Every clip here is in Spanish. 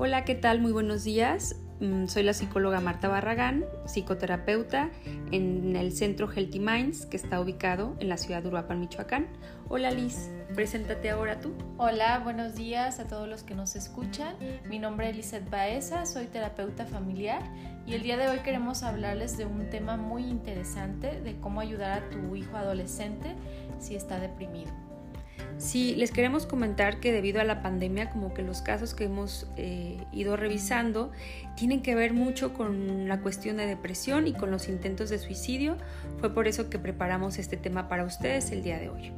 Hola, ¿qué tal? Muy buenos días. Mm, soy la psicóloga Marta Barragán, psicoterapeuta en el centro Healthy Minds que está ubicado en la ciudad de Uruapan, Michoacán. Hola Liz, preséntate ahora tú. Hola, buenos días a todos los que nos escuchan. Mi nombre es Lizeth Baeza, soy terapeuta familiar y el día de hoy queremos hablarles de un tema muy interesante de cómo ayudar a tu hijo adolescente si está deprimido. Sí, les queremos comentar que debido a la pandemia, como que los casos que hemos eh, ido revisando tienen que ver mucho con la cuestión de depresión y con los intentos de suicidio. Fue por eso que preparamos este tema para ustedes el día de hoy.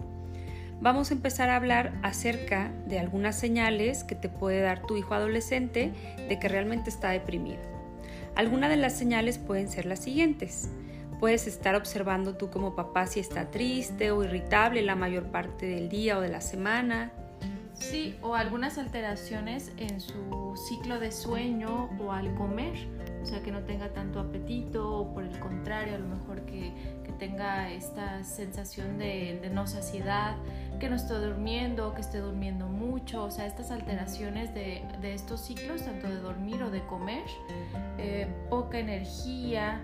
Vamos a empezar a hablar acerca de algunas señales que te puede dar tu hijo adolescente de que realmente está deprimido. Algunas de las señales pueden ser las siguientes Puedes estar observando tú como papá si está triste o irritable la mayor parte del día o de la semana. Sí, o algunas alteraciones en su ciclo de sueño o al comer, o sea, que no tenga tanto apetito o por el contrario, a lo mejor que, tenga esta sensación de, no saciedad, que no esté durmiendo, que esté durmiendo mucho, o sea, estas alteraciones de, estos ciclos, tanto de dormir o de comer, eh, poca energía,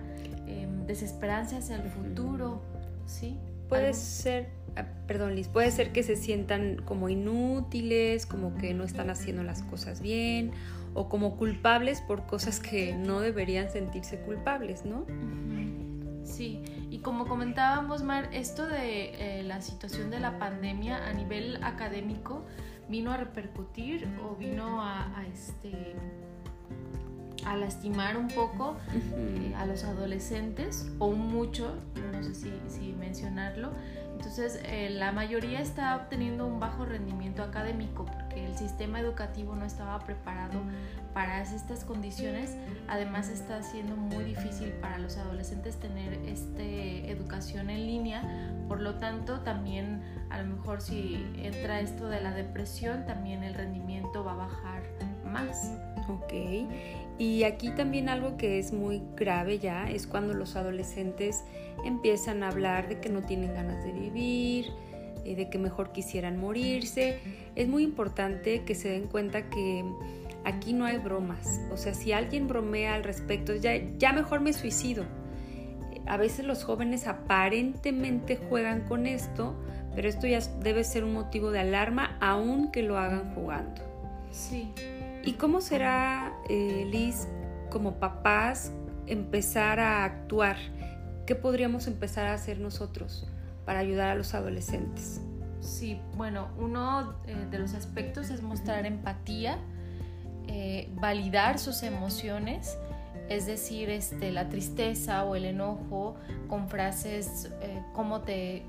Em, desesperanza hacia el futuro, ¿sí? Puede ser, ah, perdón Liz, puede ser que se sientan como inútiles, como que no están haciendo las cosas bien o como culpables por cosas que no deberían sentirse culpables, ¿no? Sí, como comentábamos, Mar, esto de eh, la situación de la pandemia a nivel académico vino a repercutir o vino a este a lastimar un poco eh, a los adolescentes o mucho, no sé si, mencionarlo. Entonces eh, la mayoría está obteniendo un bajo rendimiento académico porque el sistema educativo no estaba preparado para estas condiciones. Además está siendo muy difícil para los adolescentes tener este, educación en línea. Por lo tanto también a lo mejor si entra esto de la depresión también el rendimiento va a bajar más. Ok, y aquí también algo que es muy grave ya es cuando los adolescentes empiezan a hablar de que no tienen ganas de vivir, eh, de que mejor quisieran morirse. Es muy importante que se den cuenta que aquí no hay bromas. O sea, si alguien bromea al respecto, ya, ya mejor me suicido. A veces los jóvenes aparentemente juegan con esto, pero esto ya debe ser un motivo de alarma aun que lo hagan jugando. Sí. ¿Y cómo será, eh, Liz, como papás, empezar a actuar? ¿Qué podríamos empezar a hacer nosotros para ayudar a los adolescentes? Sí, bueno, uno eh, de los aspectos es mostrar empatía, eh, validar sus emociones, es decir, este, la tristeza o el enojo con frases como te,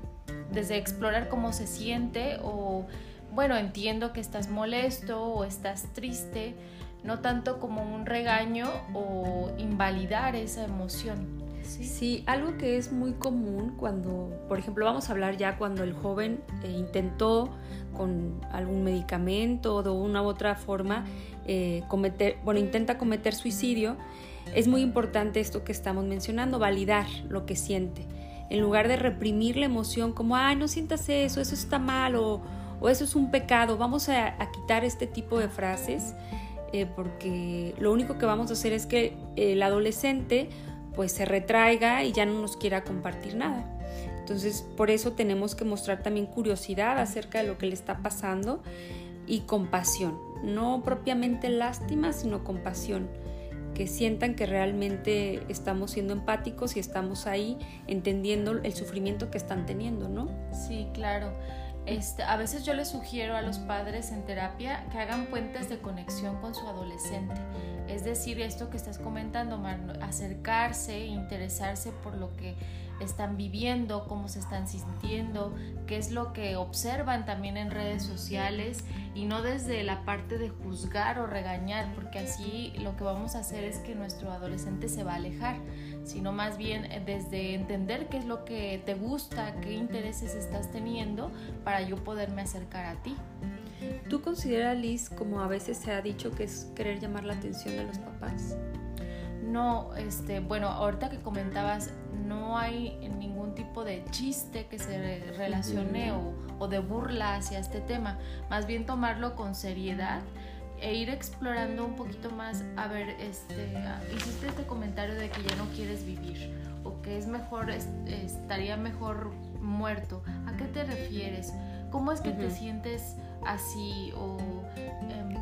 desde explorar cómo se siente o bueno, entiendo que estás molesto o estás triste, no tanto como un regaño o invalidar esa emoción. ¿sí? algo que es muy común cuando, por ejemplo, vamos a hablar ya cuando el joven eh, intentó con algún medicamento o de una u otra forma eh, cometer, bueno, intenta cometer suicidio, es muy importante esto que estamos mencionando, validar lo que siente. En lugar de reprimir la emoción como, ay, no sientas eso, eso está mal o o eso es un pecado. Vamos a, quitar este tipo de frases eh, porque lo único que vamos a hacer es que el adolescente pues se retraiga y ya no nos quiera compartir nada. Entonces por eso tenemos que mostrar también curiosidad acerca de lo que le está pasando y compasión. No propiamente lástima, sino compasión que sientan que realmente estamos siendo empáticos y estamos ahí entendiendo el sufrimiento que están teniendo, ¿no? Sí, claro. Este, a veces yo les sugiero a los padres en terapia que hagan puentes de conexión con su adolescente. Es decir, esto que estás comentando, acercarse, interesarse por lo que están viviendo, cómo se están sintiendo, qué es lo que observan también en redes sociales y no desde la parte de juzgar o regañar, porque así lo que vamos a hacer es que nuestro adolescente se va a alejar, sino más bien desde entender qué es lo que te gusta, qué intereses estás teniendo para yo poderme acercar a ti. ¿Tú consideras, Liz, como a veces se ha dicho que es querer llamar la atención de los papás? No, este, bueno, ahorita que comentabas, no hay ningún tipo de chiste que se relacione o, de burla hacia este tema, más bien tomarlo con seriedad. e ir explorando un poquito más, a ver, este, hiciste este comentario de que ya no quieres vivir o que es mejor, estaría mejor muerto. ¿A qué te refieres? ¿Cómo es que te sientes así o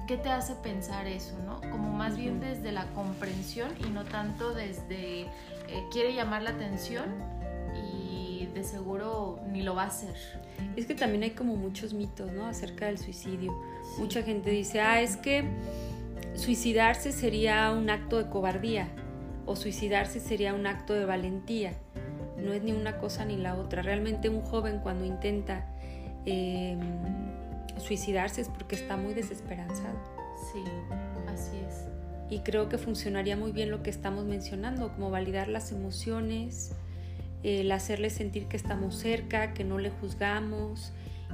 qué te hace pensar eso, no? Como más bien desde la comprensión y no tanto desde eh, quiere llamar la atención y de seguro ni lo va a hacer. Es que también hay como muchos mitos, ¿no? Acerca del suicidio. Mucha gente dice, ah, es que suicidarse sería un acto de cobardía o suicidarse sería un acto de valentía. No es ni una cosa ni la otra. Realmente un joven cuando intenta em, suicidarse es porque está muy desesperanzado. Sí, así es. Y creo que funcionaría muy bien lo que estamos mencionando, como validar las emociones, el hacerle sentir que estamos cerca, que no le juzgamos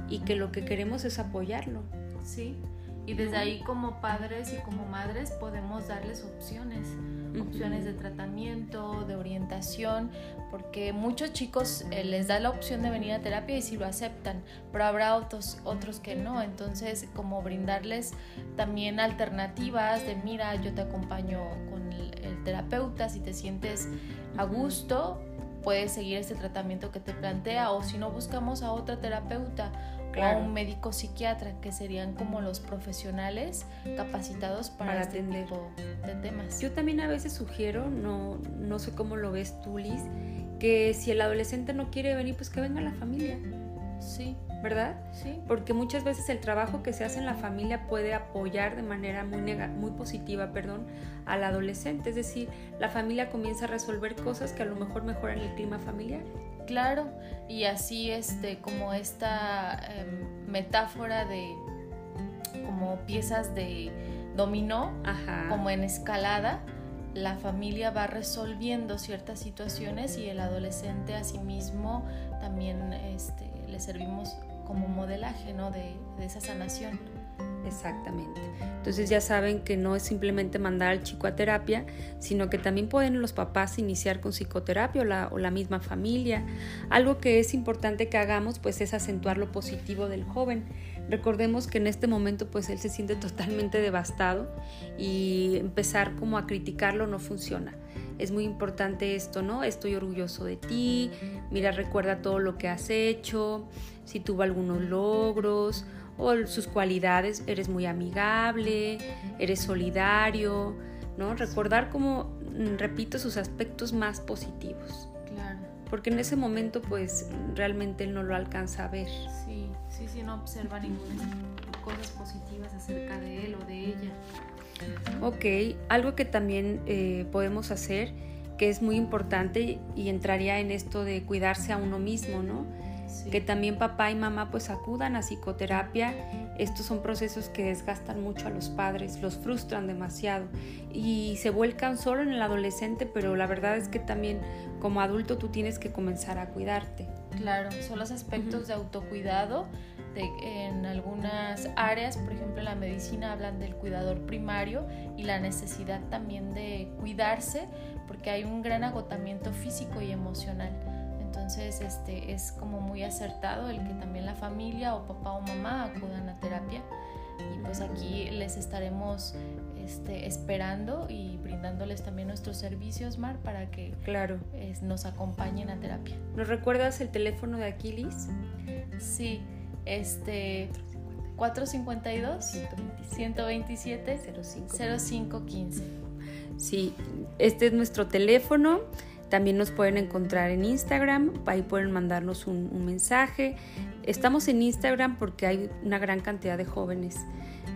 y que lo que queremos es apoyarlo. Sí, y desde ahí como padres y como madres podemos darles opciones, opciones de tratamiento, de orientación, porque muchos chicos eh, les da la opción de venir a terapia y si lo aceptan, pero habrá otros, otros que no, entonces como brindarles también alternativas de mira, yo te acompaño con el, el terapeuta, si te sientes a gusto, puedes seguir este tratamiento que te plantea o si no buscamos a otra terapeuta o a un médico psiquiatra que serían como los profesionales capacitados para, este atender. tipo de temas. Yo también a veces sugiero, no, no sé cómo lo ves tú Liz, que si el adolescente no quiere venir, pues que venga la familia. Sí. ¿verdad? Sí. Porque muchas veces el trabajo que se hace en la familia puede apoyar de manera muy, muy positiva perdón, al adolescente. Es decir, la familia comienza a resolver cosas que a lo mejor mejoran el clima familiar. Claro, y así este, como esta em, metáfora de como piezas de dominó, como en escalada, la familia va resolviendo ciertas situaciones y el adolescente a sí mismo también este, le servimos como modelaje ¿no? de, esa sanación. Exactamente. Entonces ya saben que no es simplemente mandar al chico a terapia, sino que también pueden los papás iniciar con psicoterapia o la, o la, misma familia. Algo que es importante que hagamos pues es acentuar lo positivo del joven. Recordemos que en este momento pues él se siente totalmente devastado y empezar como a criticarlo no funciona es muy importante esto, ¿no? Estoy orgulloso de ti, mira, recuerda todo lo que has hecho, si tuvo algunos logros o sus cualidades, eres muy amigable, eres solidario, ¿no? Recordar como, mm, repito, sus aspectos más positivos. Claro. Porque en ese momento, pues, realmente él no lo alcanza a ver. Sí, sí, sí, no observa ninguna cosas positivas acerca de él o de ella. Ok, algo que también eh, podemos hacer, que es muy importante y entraría en esto de cuidarse a uno mismo, ¿no? Que también papá y mamá pues acudan a psicoterapia. Estos son procesos que desgastan mucho a los padres, los frustran demasiado y se vuelcan solo en el adolescente, pero la verdad es que también como adulto tú tienes que comenzar a cuidarte. Claro, son los aspectos de autocuidado en algunas áreas, por ejemplo en la medicina hablan del cuidador primario y la necesidad también de cuidarse porque hay un gran agotamiento físico y emocional. Entonces este, es como muy acertado el que también la familia o papá o mamá acudan a terapia y pues aquí les estaremos este, esperando y brindándoles también nuestros servicios, Mar, para que claro. nos acompañen a terapia. ¿Nos recuerdas el teléfono de Aquiles? Sí, este 452 127 0515. Sí, este es nuestro teléfono. También nos pueden encontrar en Instagram, ahí pueden mandarnos un, mensaje. Estamos en Instagram porque hay una gran cantidad de jóvenes.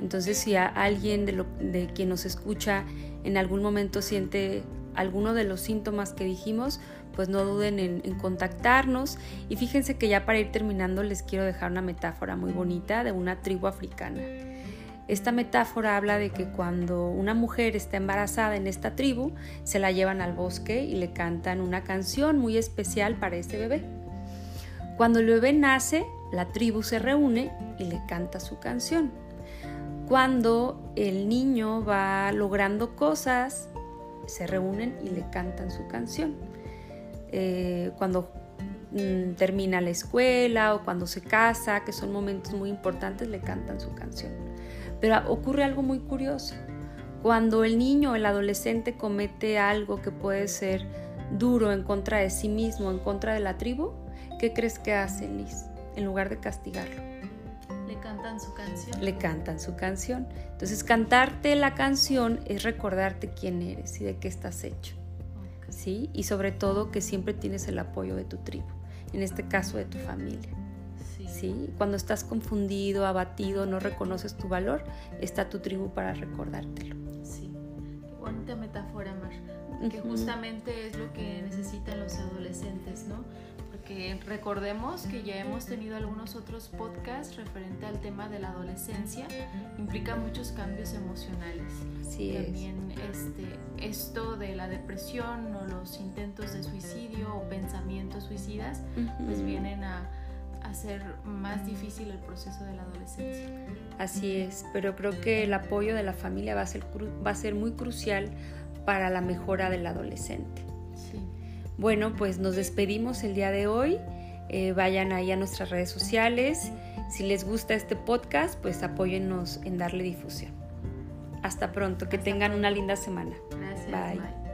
Entonces, si alguien de, quien nos escucha en algún momento siente alguno de los síntomas que dijimos, pues no duden en, contactarnos. Y fíjense que ya para ir terminando les quiero dejar una metáfora muy bonita de una tribu africana. Esta metáfora habla de que cuando una mujer está embarazada en esta tribu, se la llevan al bosque y le cantan una canción muy especial para ese bebé. Cuando el bebé nace, la tribu se reúne y le canta su canción. Cuando el niño va logrando cosas, se reúnen y le cantan su canción. Eh, cuando mm, termina la escuela o cuando se casa, que son momentos muy importantes, le cantan su canción. Pero ocurre algo muy curioso. Cuando el niño o el adolescente comete algo que puede ser duro en contra de sí mismo, en contra de la tribu, ¿qué crees que hace Liz? En lugar de castigarlo. Le cantan su canción. Le cantan su canción. Entonces, cantarte la canción es recordarte quién eres y de qué estás hecho. ¿Sí? Y sobre todo que siempre tienes el apoyo de tu tribu, en este caso de tu familia. Sí. Cuando estás confundido, abatido, no reconoces tu valor, está tu tribu para recordártelo. Sí, qué bonita metáfora, Mar que justamente es lo que necesitan los adolescentes, ¿no? Porque recordemos que ya hemos tenido algunos otros podcasts referente al tema de la adolescencia, implica muchos cambios emocionales. Sí También este, esto de la depresión o los intentos de suicidio o pensamientos suicidas, pues vienen a hacer más difícil el proceso de la adolescencia. Así es, pero creo que el apoyo de la familia va a ser, va a ser muy crucial para la mejora del adolescente. Bueno, pues nos despedimos el día de hoy. Eh, vayan ahí a nuestras redes sociales. Si les gusta este podcast, pues apóyennos en darle difusión. Hasta pronto, que tengan una linda semana. Gracias. bye.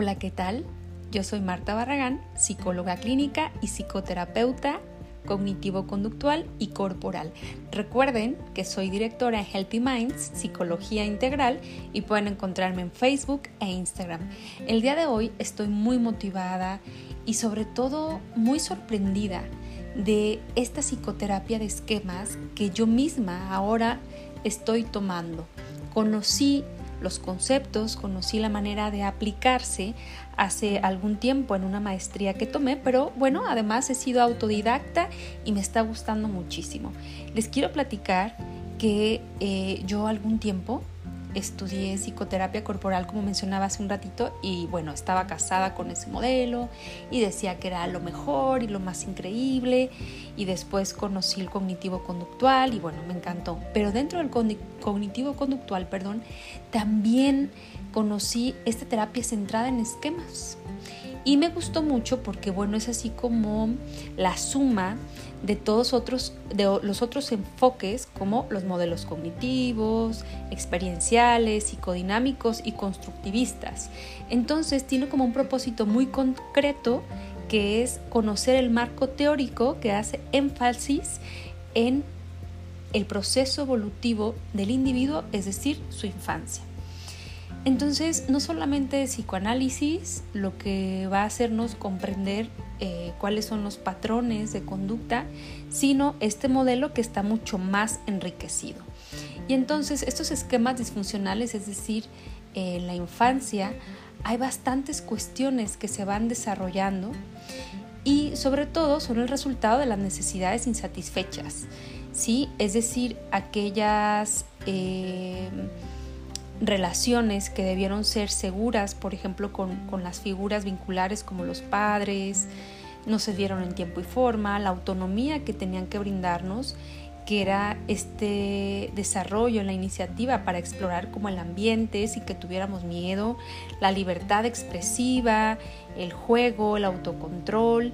Hola, ¿qué tal? Yo soy Marta Barragán, psicóloga clínica y psicoterapeuta cognitivo-conductual y corporal. Recuerden que soy directora en Healthy Minds, Psicología Integral y pueden encontrarme en Facebook e Instagram. El día de hoy estoy muy motivada y sobre todo muy sorprendida de esta psicoterapia de esquemas que yo misma ahora estoy tomando. Conocí los conceptos, conocí la manera de aplicarse hace algún tiempo en una maestría que tomé, pero bueno, además he sido autodidacta y me está gustando muchísimo. Les quiero platicar que eh, yo algún tiempo estudié psicoterapia corporal, como mencionaba hace un ratito, y bueno, estaba casada con ese modelo y decía que era lo mejor y lo más increíble, y después conocí el cognitivo conductual y bueno, me encantó. Pero dentro del cognitivo conductual, perdón, también conocí esta terapia centrada en esquemas. Y me gustó mucho porque, bueno, es así como la suma de todos otros, de los otros enfoques como los modelos cognitivos, experienciales, psicodinámicos y constructivistas. Entonces tiene como un propósito muy concreto que es conocer el marco teórico que hace énfasis en el proceso evolutivo del individuo, es decir, su infancia. Entonces, no solamente psicoanálisis lo que va a hacernos comprender eh, cuáles son los patrones de conducta, sino este modelo que está mucho más enriquecido. Y entonces, estos esquemas disfuncionales, es decir, en la infancia, hay bastantes cuestiones que se van desarrollando y sobre todo son el resultado de las necesidades insatisfechas, ¿sí? Es decir, aquellas... Eh, relaciones que debieron ser seguras, por ejemplo, con, las figuras vinculares como los padres, no se dieron en tiempo y forma, la autonomía que tenían que brindarnos, que era este desarrollo, la iniciativa para explorar como el ambiente sin que tuviéramos miedo, la libertad expresiva, el juego, el autocontrol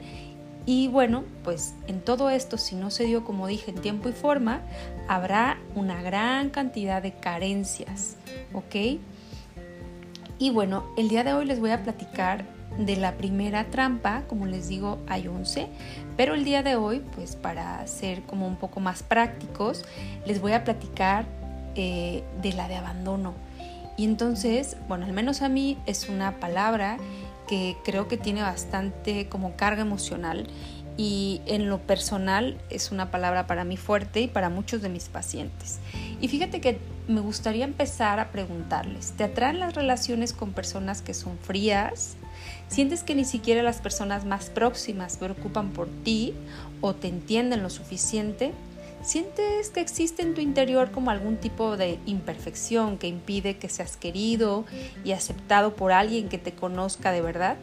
y bueno, pues en todo esto, si no se dio como dije en tiempo y forma, habrá una gran cantidad de carencias, ¿ok? Y bueno, el día de hoy les voy a platicar de la primera trampa, como les digo, hay 11, pero el día de hoy, pues para ser como un poco más prácticos, les voy a platicar eh, de la de abandono. Y entonces, bueno, al menos a mí es una palabra que creo que tiene bastante como carga emocional y en lo personal es una palabra para mí fuerte y para muchos de mis pacientes. Y fíjate que me gustaría empezar a preguntarles, ¿te atraen las relaciones con personas que son frías? ¿Sientes que ni siquiera las personas más próximas preocupan por ti o te entienden lo suficiente? ¿Sientes que existe en tu interior como algún tipo de imperfección que impide que seas querido y aceptado por alguien que te conozca de verdad?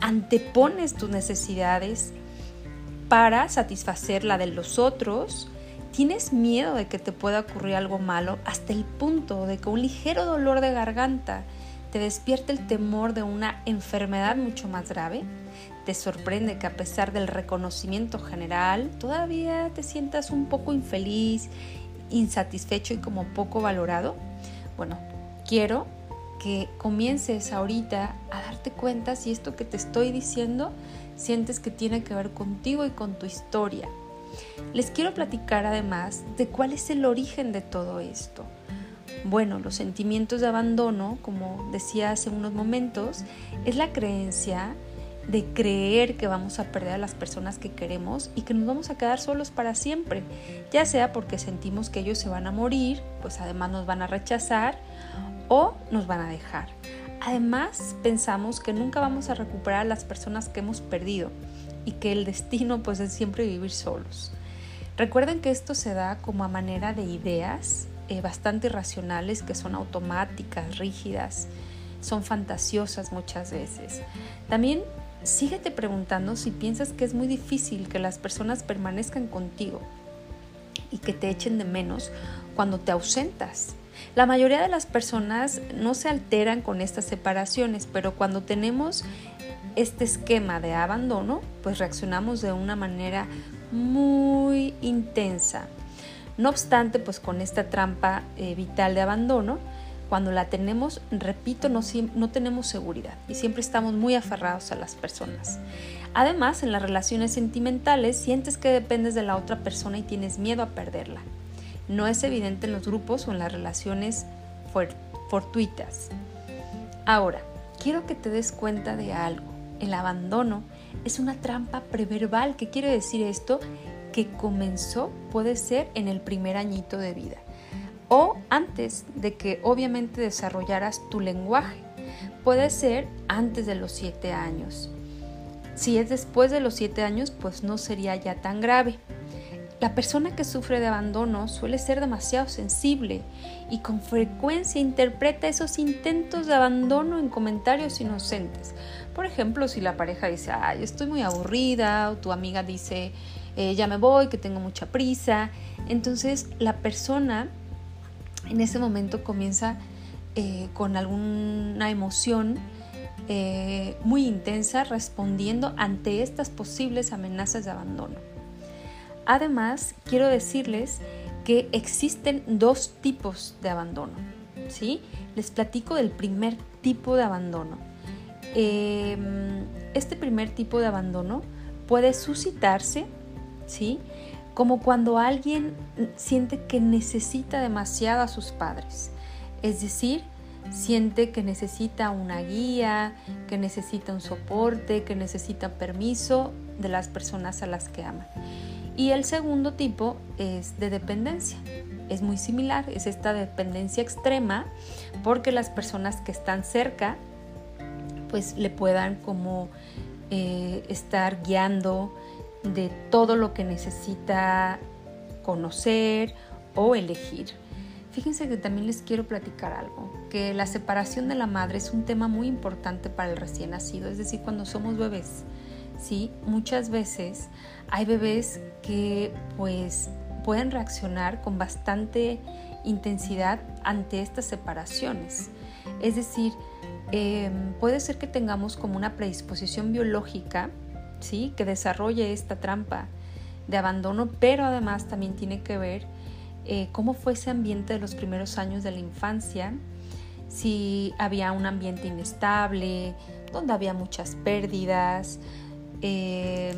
¿Antepones tus necesidades para satisfacer la de los otros? Tienes miedo de que te pueda ocurrir algo malo hasta el punto de que un ligero dolor de garganta te despierte el temor de una enfermedad mucho más grave. Te sorprende que a pesar del reconocimiento general todavía te sientas un poco infeliz, insatisfecho y como poco valorado. Bueno, quiero que comiences ahorita a darte cuenta si esto que te estoy diciendo sientes que tiene que ver contigo y con tu historia. Les quiero platicar además de cuál es el origen de todo esto. Bueno, los sentimientos de abandono, como decía hace unos momentos, es la creencia de creer que vamos a perder a las personas que queremos y que nos vamos a quedar solos para siempre, ya sea porque sentimos que ellos se van a morir, pues además nos van a rechazar o nos van a dejar. Además, pensamos que nunca vamos a recuperar a las personas que hemos perdido y que el destino pues es siempre vivir solos. Recuerden que esto se da como a manera de ideas eh, bastante irracionales que son automáticas, rígidas, son fantasiosas muchas veces. También síguete preguntando si piensas que es muy difícil que las personas permanezcan contigo y que te echen de menos cuando te ausentas. La mayoría de las personas no se alteran con estas separaciones, pero cuando tenemos este esquema de abandono, pues reaccionamos de una manera muy intensa. No obstante, pues con esta trampa eh, vital de abandono, cuando la tenemos, repito, no, no tenemos seguridad y siempre estamos muy aferrados a las personas. Además, en las relaciones sentimentales sientes que dependes de la otra persona y tienes miedo a perderla. No es evidente en los grupos o en las relaciones fortuitas. Ahora, quiero que te des cuenta de algo. El abandono es una trampa preverbal. ¿Qué quiere decir esto? Que comenzó, puede ser, en el primer añito de vida o antes de que obviamente desarrollaras tu lenguaje. Puede ser antes de los siete años. Si es después de los siete años, pues no sería ya tan grave. La persona que sufre de abandono suele ser demasiado sensible y con frecuencia interpreta esos intentos de abandono en comentarios inocentes. Por ejemplo, si la pareja dice, ay, estoy muy aburrida, o tu amiga dice, eh, ya me voy, que tengo mucha prisa, entonces la persona en ese momento comienza eh, con alguna emoción eh, muy intensa respondiendo ante estas posibles amenazas de abandono. Además, quiero decirles que existen dos tipos de abandono. ¿sí? Les platico del primer tipo de abandono. Em, este primer tipo de abandono puede suscitarse, ¿sí? Como cuando alguien siente que necesita demasiado a sus padres. Es decir, siente que necesita una guía, que necesita un soporte, que necesita permiso de las personas a las que ama. Y el segundo tipo es de dependencia. Es muy similar, es esta dependencia extrema porque las personas que están cerca pues le puedan como eh, estar guiando de todo lo que necesita conocer o elegir. Fíjense que también les quiero platicar algo, que la separación de la madre es un tema muy importante para el recién nacido, es decir, cuando somos bebés. ¿sí? Muchas veces hay bebés que pues pueden reaccionar con bastante intensidad ante estas separaciones. Es decir, em, puede ser que tengamos como una predisposición biológica, ¿sí? Que desarrolle esta trampa de abandono, pero además también tiene que ver eh, cómo fue ese ambiente de los primeros años de la infancia, si había un ambiente inestable, donde había muchas pérdidas, Em,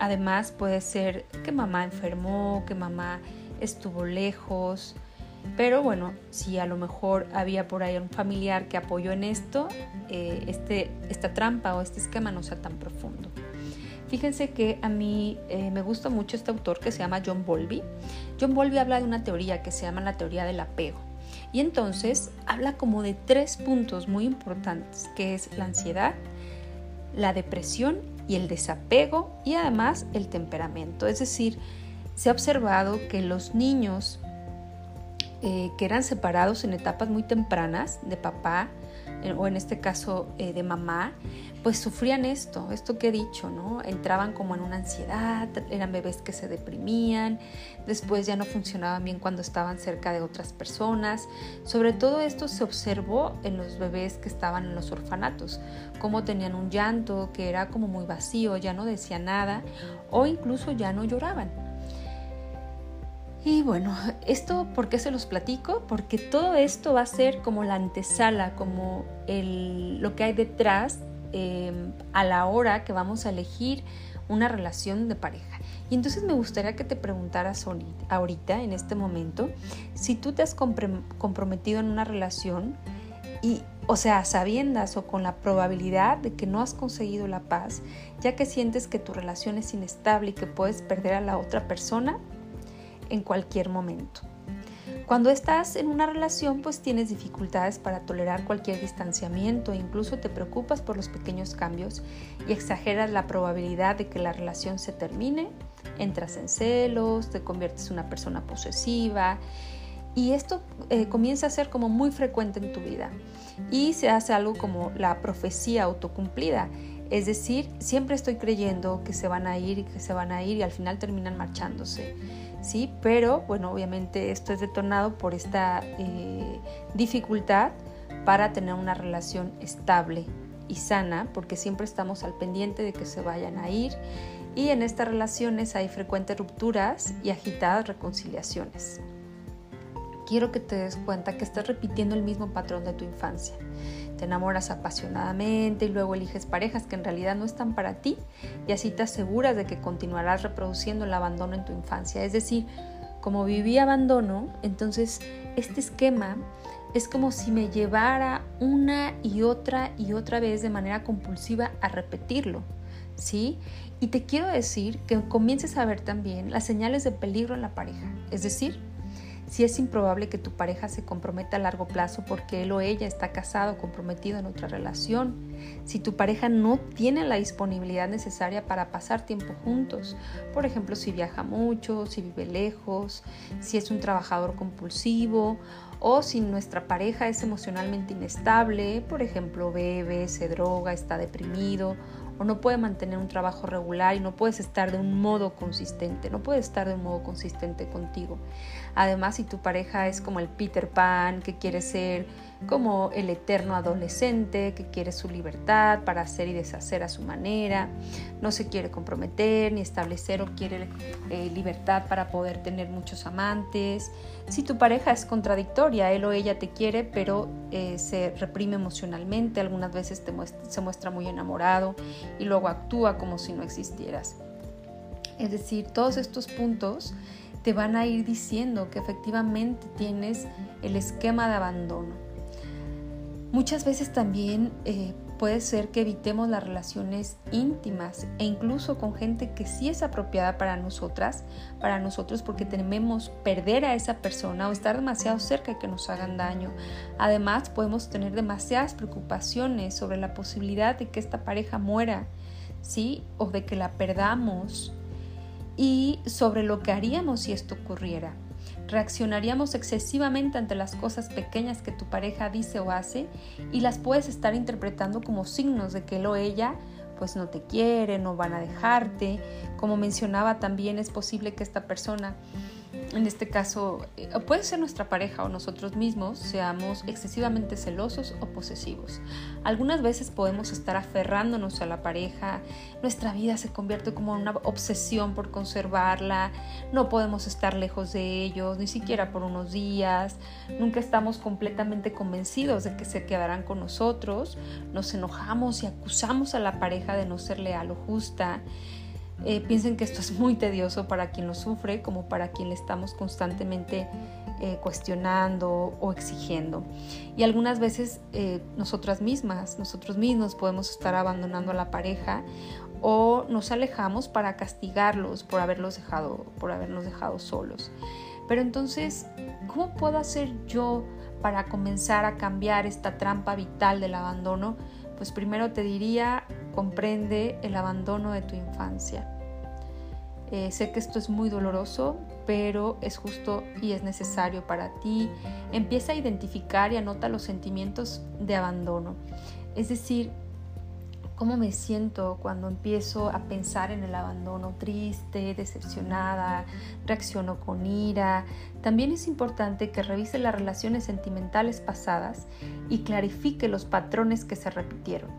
además puede ser que mamá enfermó, que mamá estuvo lejos, pero bueno, si a lo mejor había por ahí un familiar que apoyó en esto, eh, este, esta trampa o este esquema no sea tan profundo. Fíjense que a mí eh, me gusta mucho este autor que se llama John Bowlby. John Bowlby habla de una teoría que se llama la teoría del apego. Y entonces habla como de tres puntos muy importantes, que es la ansiedad, la depresión y el desapego y además el temperamento. Es decir, se ha observado que los niños eh, que eran separados en etapas muy tempranas de papá o en este caso eh, de mamá, pues sufrían esto, esto que he dicho, ¿no? Entraban como en una ansiedad, eran bebés que se deprimían, después ya no funcionaban bien cuando estaban cerca de otras personas. Sobre todo esto se observó en los bebés que estaban en los orfanatos, cómo tenían un llanto que era como muy vacío, ya no decía nada o incluso ya no lloraban. Y bueno, esto, ¿por qué se los platico? Porque todo esto va a ser como la antesala, como el, lo que hay detrás Em, a la hora que vamos a elegir una relación de pareja. Y entonces me gustaría que te preguntaras ahorita, en este momento, si tú te has comprometido en una relación y, o sea, sabiendas o con la probabilidad de que no has conseguido la paz, ya que sientes que tu relación es inestable y que puedes perder a la otra persona en cualquier momento. Cuando estás en una relación, pues tienes dificultades para tolerar cualquier distanciamiento incluso te preocupas por los pequeños cambios y exageras la probabilidad de que la relación se termine, entras en celos, te conviertes en una persona posesiva y esto eh, comienza a ser como muy frecuente en tu vida y se hace algo como la profecía autocumplida. Es decir, siempre estoy creyendo que se van a ir y que se van a ir y al final terminan marchándose. ¿Sí? Pero, bueno, obviamente esto es detonado por esta eh, dificultad para tener una relación estable y sana, porque siempre estamos al pendiente de que se vayan a ir y en estas relaciones hay frecuentes rupturas y agitadas reconciliaciones. Quiero que te des cuenta que estás repitiendo el mismo patrón de tu infancia te enamoras apasionadamente y luego eliges parejas que en realidad no están para ti y así te aseguras de que continuarás reproduciendo el abandono en tu infancia. Es decir, como viví abandono, entonces este esquema es como si me llevara una y otra y otra vez de manera compulsiva a repetirlo, ¿sí? Y te quiero decir que comiences a ver también las señales de peligro en la pareja, es decir, si es improbable que tu pareja se comprometa a largo plazo porque él o ella está casado o comprometido en otra relación, si tu pareja no tiene la disponibilidad necesaria para pasar tiempo juntos, por ejemplo, si viaja mucho, si vive lejos, si es un trabajador compulsivo o si nuestra pareja es emocionalmente inestable, por ejemplo, bebe, se droga, está deprimido o no puede mantener un trabajo regular y no puedes estar de un modo consistente, no puede estar de un modo consistente contigo. Además, si tu pareja es como el Peter Pan, que quiere ser como el eterno adolescente, que quiere su libertad para hacer y deshacer a su manera, no se quiere comprometer ni establecer o quiere eh, libertad para poder tener muchos amantes. Si tu pareja es contradictoria, él o ella te quiere, pero eh, se reprime emocionalmente, algunas veces se muestra muy enamorado y luego actúa como si no existieras. Es decir, todos estos puntos te van a ir diciendo que efectivamente tienes el esquema de abandono. Muchas veces también eh, puede ser que evitemos las relaciones íntimas e incluso con gente que sí es apropiada para nosotras, para nosotros porque tememos perder a esa persona o estar demasiado cerca y que nos hagan daño. Además, podemos tener demasiadas preocupaciones sobre la posibilidad de que esta pareja muera, ¿sí? O de que la perdamos y sobre lo que haríamos si esto ocurriera. Reaccionaríamos excesivamente ante las cosas pequeñas que tu pareja dice o hace y las puedes estar interpretando como signos de que él o ella pues no te quiere, no van a dejarte. Como mencionaba también es posible que esta persona en este caso, eh, puede ser nuestra pareja o nosotros mismos, seamos excesivamente celosos o posesivos. Algunas veces podemos estar aferrándonos a la pareja, nuestra vida se convierte como una obsesión por conservarla, no podemos estar lejos de ellos, ni siquiera por unos días, nunca estamos completamente convencidos de que se quedarán con nosotros, nos enojamos y acusamos a la pareja de no ser leal o justa. Eh, piensen que esto es muy tedioso para quien lo sufre como para quien le estamos constantemente eh, cuestionando o exigiendo. Y algunas veces eh, nosotras mismas, nosotros mismos podemos estar abandonando a la pareja o nos alejamos para castigarlos por haberlos dejado, por habernos dejado solos. Pero entonces, ¿cómo puedo hacer yo para comenzar a cambiar esta trampa vital del abandono? Pues primero te diría, comprende el abandono de tu infancia. Eh, sé que esto es muy doloroso, pero es justo y es necesario para ti. Empieza a identificar y anota los sentimientos de abandono. Es decir, cómo me siento cuando empiezo a pensar en el abandono, triste, decepcionada, reacciono con ira. También es importante que revise las relaciones sentimentales pasadas y clarifique los patrones que se repitieron.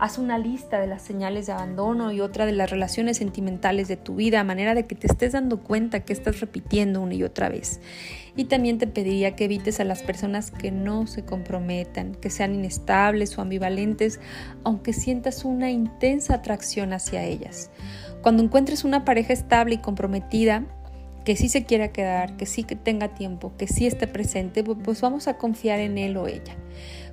Haz una lista de las señales de abandono y otra de las relaciones sentimentales de tu vida, a manera de que te estés dando cuenta que estás repitiendo una y otra vez. Y también te pediría que evites a las personas que no se comprometan, que sean inestables o ambivalentes, aunque sientas una intensa atracción hacia ellas. Cuando encuentres una pareja estable y comprometida, que sí se quiera quedar, que sí que tenga tiempo, que sí esté presente, pues vamos a confiar en él o ella.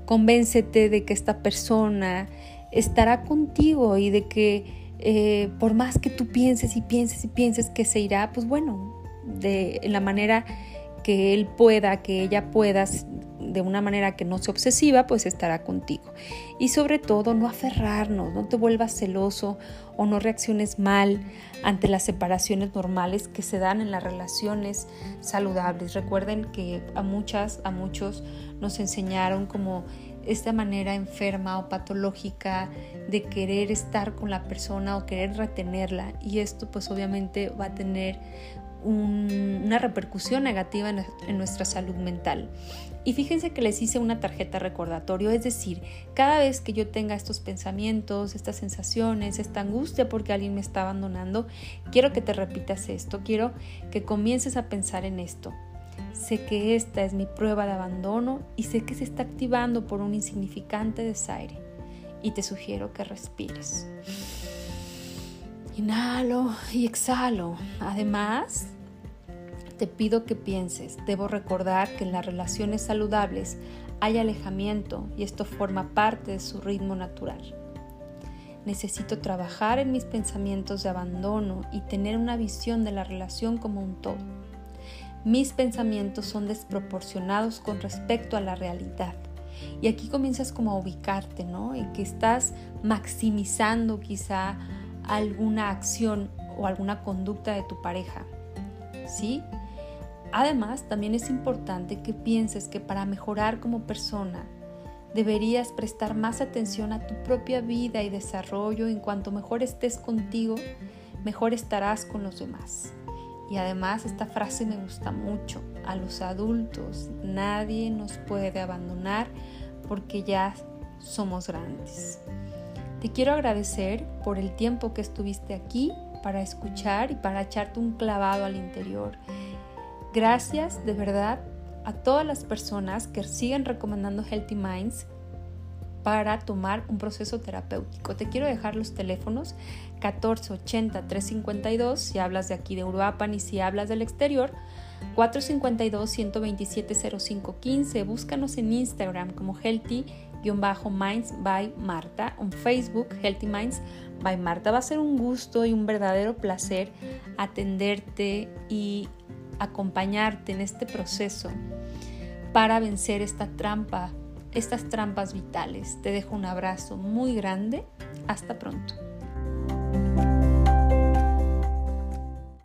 Convéncete de que esta persona estará contigo y de que eh, por más que tú pienses y pienses y pienses que se irá, pues bueno, de la manera que él pueda, que ella pueda, de una manera que no sea obsesiva, pues estará contigo. Y sobre todo, no aferrarnos, no te vuelvas celoso o no reacciones mal ante las separaciones normales que se dan en las relaciones saludables. Recuerden que a muchas, a muchos nos enseñaron como esta manera enferma o patológica de querer estar con la persona o querer retenerla y esto pues obviamente va a tener una repercusión negativa en, nuestra salud mental. Y fíjense que les hice una tarjeta recordatorio, es decir, cada vez que yo tenga estos pensamientos, estas sensaciones, esta angustia porque alguien me está abandonando, quiero que te repitas esto, quiero que comiences a pensar en esto. Sé que esta es mi prueba de abandono y sé que se está activando por un insignificante desaire. Y te sugiero que respires. Inhalo y exhalo. Además, te pido que pienses, debo recordar que en las relaciones saludables hay alejamiento y esto forma parte de su ritmo natural. Necesito trabajar en mis pensamientos de abandono y tener una visión de la relación como un todo mis pensamientos son desproporcionados con respecto a la realidad. Y aquí comienzas como a ubicarte, ¿no? En que estás maximizando quizá alguna acción o alguna conducta de tu pareja, ¿sí? Además, también es importante que pienses que para mejorar como persona deberías prestar más atención a tu propia vida y desarrollo. En cuanto mejor estés contigo, mejor estarás con los demás. Y además esta frase me gusta mucho. A los adultos nadie nos puede abandonar porque ya somos grandes. Te quiero agradecer por el tiempo que estuviste aquí para escuchar y para echarte un clavado al interior. Gracias de verdad a todas las personas que siguen recomendando Healthy Minds para tomar un proceso terapéutico. Te quiero dejar los teléfonos 1480-352 si hablas de aquí de Uruapan y si hablas del exterior. 452-127-0515. Búscanos en Instagram como Healthy-Minds by Marta, en Facebook Healthy Minds by Marta. Va a ser un gusto y un verdadero placer atenderte y acompañarte en este proceso para vencer esta trampa estas trampas vitales. Te dejo un abrazo muy grande. Hasta pronto.